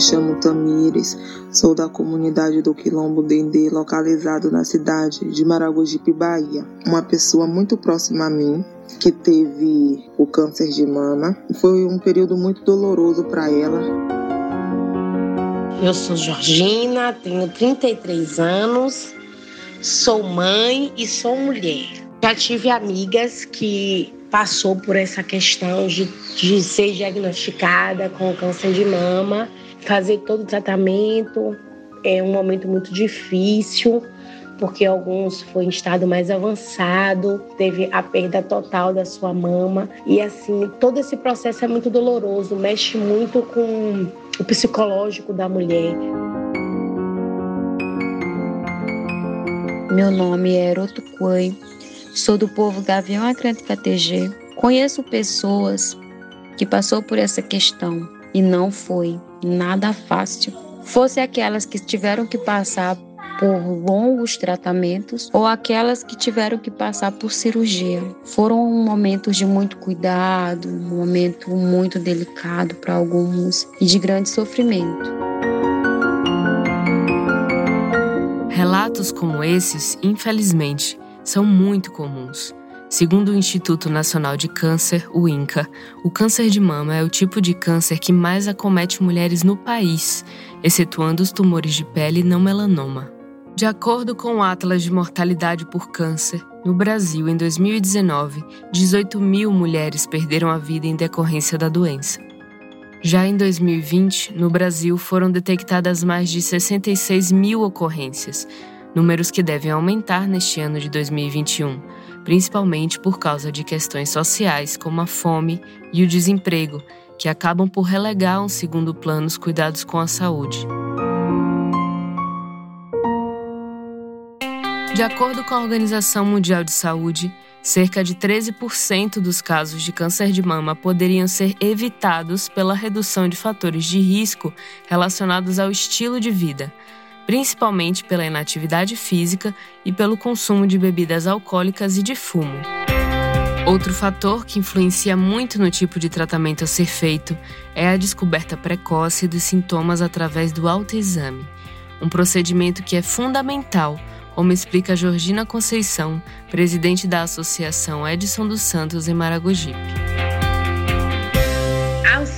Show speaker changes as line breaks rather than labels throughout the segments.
me chamo Tamires, sou da comunidade do Quilombo Dendê, localizado na cidade de Maragogipe, Bahia. Uma pessoa muito próxima a mim, que teve o câncer de mama. Foi um período muito doloroso para ela.
Eu sou Georgina, tenho 33 anos, sou mãe e sou mulher. Já tive amigas que passou por essa questão de, de ser diagnosticada com câncer de mama, fazer todo o tratamento. É um momento muito difícil, porque alguns foi em estado mais avançado, teve a perda total da sua mama. E assim, todo esse processo é muito doloroso, mexe muito com o psicológico da mulher.
Meu nome é Eroto Coelho, sou do povo Gavião Acrante KTG. Conheço pessoas que passou por essa questão e não foi nada fácil. Fosse aquelas que tiveram que passar por longos tratamentos ou aquelas que tiveram que passar por cirurgia. Foram momentos de muito cuidado, um momento muito delicado para alguns e de grande sofrimento.
Relatos como esses, infelizmente, são muito comuns. Segundo o Instituto Nacional de Câncer, o INCA, o câncer de mama é o tipo de câncer que mais acomete mulheres no país, excetuando os tumores de pele não melanoma. De acordo com o Atlas de Mortalidade por Câncer, no Brasil, em 2019, 18 mil mulheres perderam a vida em decorrência da doença. Já em 2020, no Brasil foram detectadas mais de 66 mil ocorrências, números que devem aumentar neste ano de 2021, principalmente por causa de questões sociais como a fome e o desemprego, que acabam por relegar um segundo plano os cuidados com a saúde. De acordo com a Organização Mundial de Saúde, cerca de 13% dos casos de câncer de mama poderiam ser evitados pela redução de fatores de risco relacionados ao estilo de vida, principalmente pela inatividade física e pelo consumo de bebidas alcoólicas e de fumo. Outro fator que influencia muito no tipo de tratamento a ser feito é a descoberta precoce dos sintomas através do autoexame, um procedimento que é fundamental como explica Georgina Conceição, presidente da Associação Edson dos Santos em Maragogipe.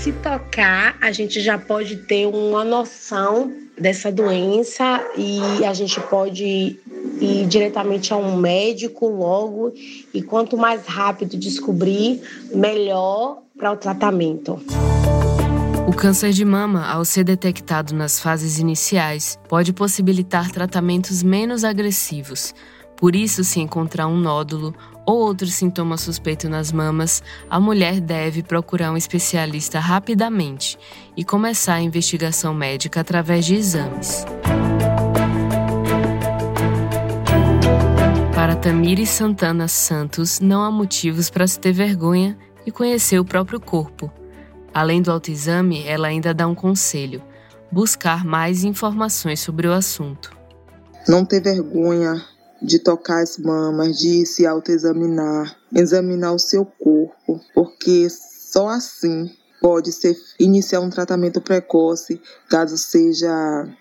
Se tocar, a gente já pode ter uma noção dessa doença e a gente pode ir diretamente a um médico logo e quanto mais rápido descobrir, melhor para o tratamento.
O câncer de mama, ao ser detectado nas fases iniciais, pode possibilitar tratamentos menos agressivos. Por isso, se encontrar um nódulo ou outro sintoma suspeito nas mamas, a mulher deve procurar um especialista rapidamente e começar a investigação médica através de exames. Para Tamiri Santana Santos, não há motivos para se ter vergonha e conhecer o próprio corpo. Além do autoexame, ela ainda dá um conselho: buscar mais informações sobre o assunto.
Não ter vergonha de tocar as mamas, de se autoexaminar, examinar o seu corpo, porque só assim pode ser iniciar um tratamento precoce caso seja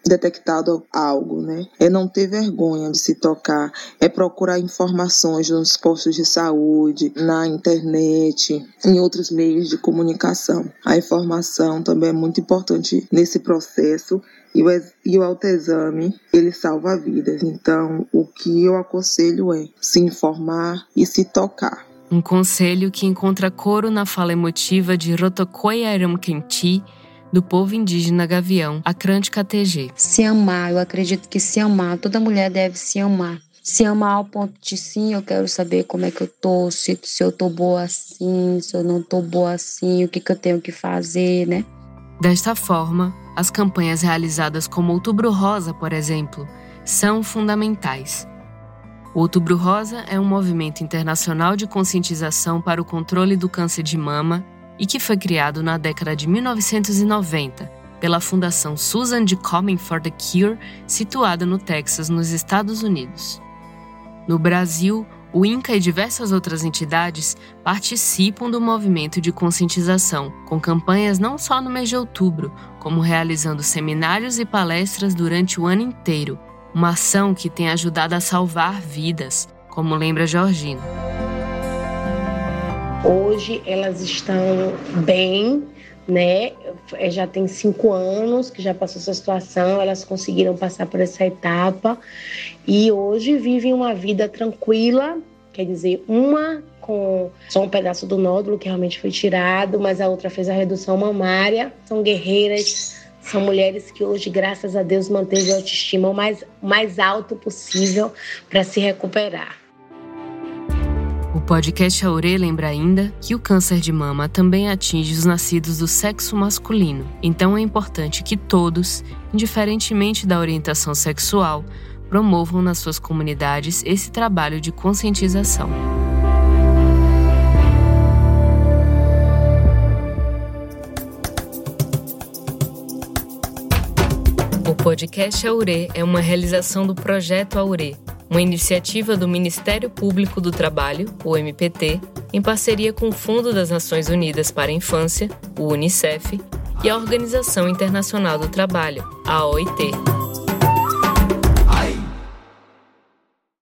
detectado algo, né? É não ter vergonha de se tocar, é procurar informações nos postos de saúde, na internet, em outros meios de comunicação. A informação também é muito importante nesse processo e o, e o autoexame, ele salva vidas. Então, o que eu aconselho é se informar e se tocar.
Um conselho que encontra coro na fala emotiva de Rotokoya Aramkenti, do povo indígena Gavião, Acrante KTG.
Se amar, eu acredito que se amar, toda mulher deve se amar. Se amar ao ponto de sim, eu quero saber como é que eu tô, se, se eu tô boa assim, se eu não tô boa assim, o que, que eu tenho que fazer, né?
Desta forma, as campanhas realizadas como Outubro Rosa, por exemplo, são fundamentais. O Outubro Rosa é um movimento internacional de conscientização para o controle do câncer de mama e que foi criado na década de 1990 pela Fundação Susan G. Komen for the Cure, situada no Texas, nos Estados Unidos. No Brasil, o INCA e diversas outras entidades participam do movimento de conscientização, com campanhas não só no mês de outubro, como realizando seminários e palestras durante o ano inteiro, uma ação que tem ajudado a salvar vidas, como lembra Georgina.
Hoje elas estão bem, né? É, já tem cinco anos que já passou essa situação, elas conseguiram passar por essa etapa e hoje vivem uma vida tranquila, quer dizer, uma com só um pedaço do nódulo que realmente foi tirado, mas a outra fez a redução mamária. São guerreiras, são mulheres que hoje, graças a Deus, manteve a autoestima o mais, mais alto possível para se recuperar.
O podcast Aure lembra ainda que o câncer de mama também atinge os nascidos do sexo masculino, então é importante que todos, indiferentemente da orientação sexual, promovam nas suas comunidades esse trabalho de conscientização. Podcast Aure é uma realização do projeto Aure uma iniciativa do Ministério Público do Trabalho, o MPT, em parceria com o Fundo das Nações Unidas para a Infância, o UNICEF, e a Organização Internacional do Trabalho, a OIT.